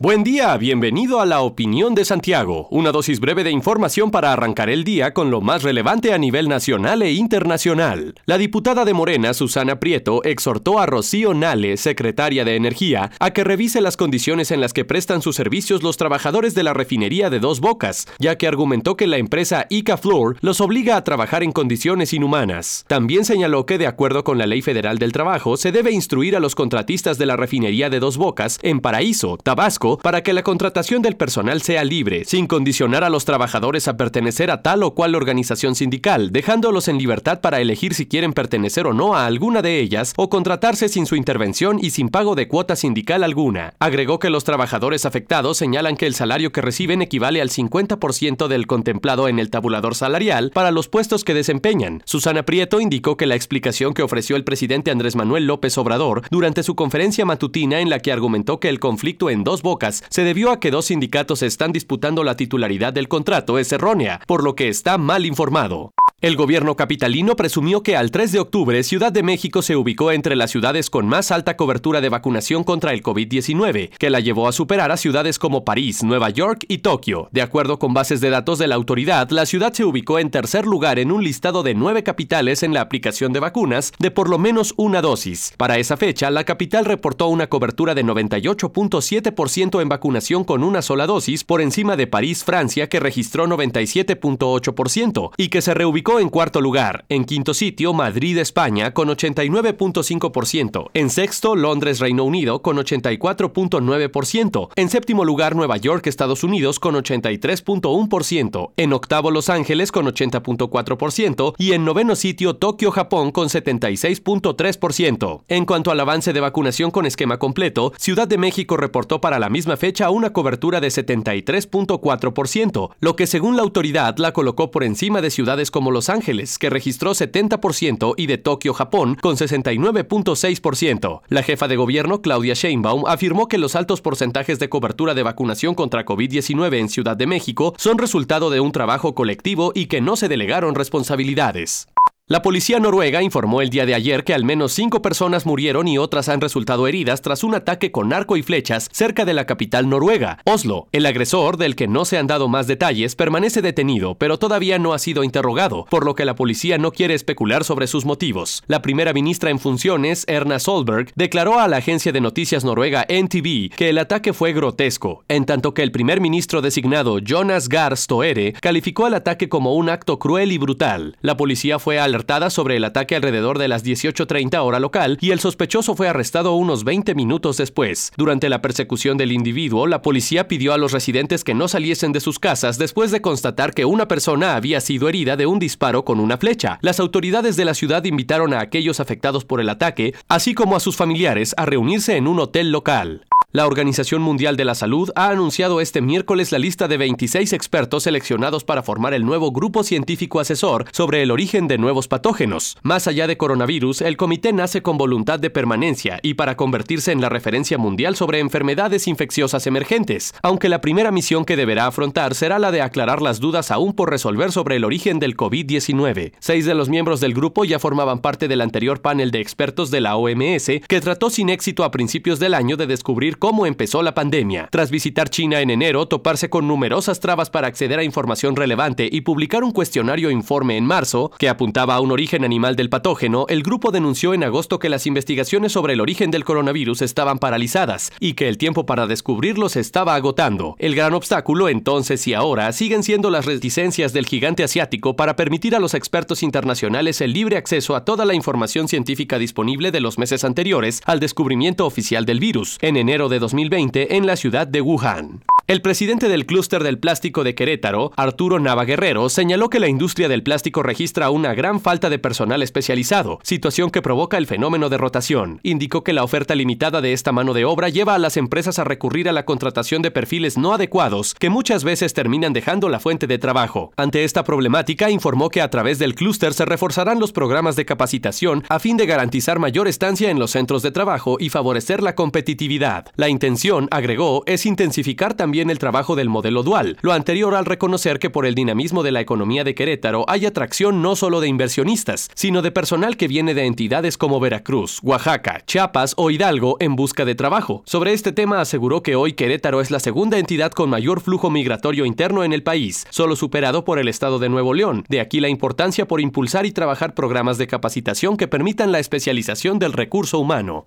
Buen día, bienvenido a la opinión de Santiago, una dosis breve de información para arrancar el día con lo más relevante a nivel nacional e internacional. La diputada de Morena, Susana Prieto, exhortó a Rocío Nale, secretaria de Energía, a que revise las condiciones en las que prestan sus servicios los trabajadores de la refinería de Dos Bocas, ya que argumentó que la empresa Ica Floor los obliga a trabajar en condiciones inhumanas. También señaló que, de acuerdo con la Ley Federal del Trabajo, se debe instruir a los contratistas de la refinería de Dos Bocas en Paraíso, Tabasco, para que la contratación del personal sea libre, sin condicionar a los trabajadores a pertenecer a tal o cual organización sindical, dejándolos en libertad para elegir si quieren pertenecer o no a alguna de ellas o contratarse sin su intervención y sin pago de cuota sindical alguna. Agregó que los trabajadores afectados señalan que el salario que reciben equivale al 50% del contemplado en el tabulador salarial para los puestos que desempeñan. Susana Prieto indicó que la explicación que ofreció el presidente Andrés Manuel López Obrador durante su conferencia matutina en la que argumentó que el conflicto en dos bocas se debió a que dos sindicatos están disputando la titularidad del contrato es errónea, por lo que está mal informado. El gobierno capitalino presumió que al 3 de octubre Ciudad de México se ubicó entre las ciudades con más alta cobertura de vacunación contra el COVID-19, que la llevó a superar a ciudades como París, Nueva York y Tokio. De acuerdo con bases de datos de la autoridad, la ciudad se ubicó en tercer lugar en un listado de nueve capitales en la aplicación de vacunas de por lo menos una dosis. Para esa fecha, la capital reportó una cobertura de 98.7% en vacunación con una sola dosis por encima de París, Francia, que registró 97.8% y que se reubicó en cuarto lugar, en quinto sitio Madrid, España, con 89.5%, en sexto Londres, Reino Unido, con 84.9%, en séptimo lugar Nueva York, Estados Unidos, con 83.1%, en octavo Los Ángeles, con 80.4%, y en noveno sitio Tokio, Japón, con 76.3%. En cuanto al avance de vacunación con esquema completo, Ciudad de México reportó para la misma fecha una cobertura de 73.4%, lo que según la autoridad la colocó por encima de ciudades como los Ángeles, que registró 70%, y de Tokio, Japón, con 69.6%. La jefa de gobierno, Claudia Sheinbaum, afirmó que los altos porcentajes de cobertura de vacunación contra COVID-19 en Ciudad de México son resultado de un trabajo colectivo y que no se delegaron responsabilidades. La policía noruega informó el día de ayer que al menos cinco personas murieron y otras han resultado heridas tras un ataque con arco y flechas cerca de la capital noruega, Oslo. El agresor, del que no se han dado más detalles, permanece detenido, pero todavía no ha sido interrogado, por lo que la policía no quiere especular sobre sus motivos. La primera ministra en funciones, Erna Solberg, declaró a la agencia de noticias noruega NTV que el ataque fue grotesco, en tanto que el primer ministro designado Jonas Gahr Stoere calificó al ataque como un acto cruel y brutal. La policía fue al sobre el ataque alrededor de las 18.30 hora local y el sospechoso fue arrestado unos 20 minutos después. Durante la persecución del individuo, la policía pidió a los residentes que no saliesen de sus casas después de constatar que una persona había sido herida de un disparo con una flecha. Las autoridades de la ciudad invitaron a aquellos afectados por el ataque, así como a sus familiares, a reunirse en un hotel local. La Organización Mundial de la Salud ha anunciado este miércoles la lista de 26 expertos seleccionados para formar el nuevo grupo científico asesor sobre el origen de nuevos patógenos. Más allá de coronavirus, el comité nace con voluntad de permanencia y para convertirse en la referencia mundial sobre enfermedades infecciosas emergentes, aunque la primera misión que deberá afrontar será la de aclarar las dudas aún por resolver sobre el origen del COVID-19. Seis de los miembros del grupo ya formaban parte del anterior panel de expertos de la OMS, que trató sin éxito a principios del año de descubrir cómo empezó la pandemia. Tras visitar China en enero, toparse con numerosas trabas para acceder a información relevante y publicar un cuestionario informe en marzo que apuntaba a un origen animal del patógeno, el grupo denunció en agosto que las investigaciones sobre el origen del coronavirus estaban paralizadas y que el tiempo para descubrirlos estaba agotando. El gran obstáculo entonces y ahora siguen siendo las reticencias del gigante asiático para permitir a los expertos internacionales el libre acceso a toda la información científica disponible de los meses anteriores al descubrimiento oficial del virus. En enero de 2020 en la ciudad de Wuhan. El presidente del clúster del plástico de Querétaro, Arturo Navaguerrero, señaló que la industria del plástico registra una gran falta de personal especializado, situación que provoca el fenómeno de rotación. Indicó que la oferta limitada de esta mano de obra lleva a las empresas a recurrir a la contratación de perfiles no adecuados que muchas veces terminan dejando la fuente de trabajo. Ante esta problemática, informó que a través del clúster se reforzarán los programas de capacitación a fin de garantizar mayor estancia en los centros de trabajo y favorecer la competitividad. La intención, agregó, es intensificar también el trabajo del modelo dual, lo anterior al reconocer que por el dinamismo de la economía de Querétaro hay atracción no solo de inversionistas, sino de personal que viene de entidades como Veracruz, Oaxaca, Chiapas o Hidalgo en busca de trabajo. Sobre este tema aseguró que hoy Querétaro es la segunda entidad con mayor flujo migratorio interno en el país, solo superado por el estado de Nuevo León. De aquí la importancia por impulsar y trabajar programas de capacitación que permitan la especialización del recurso humano.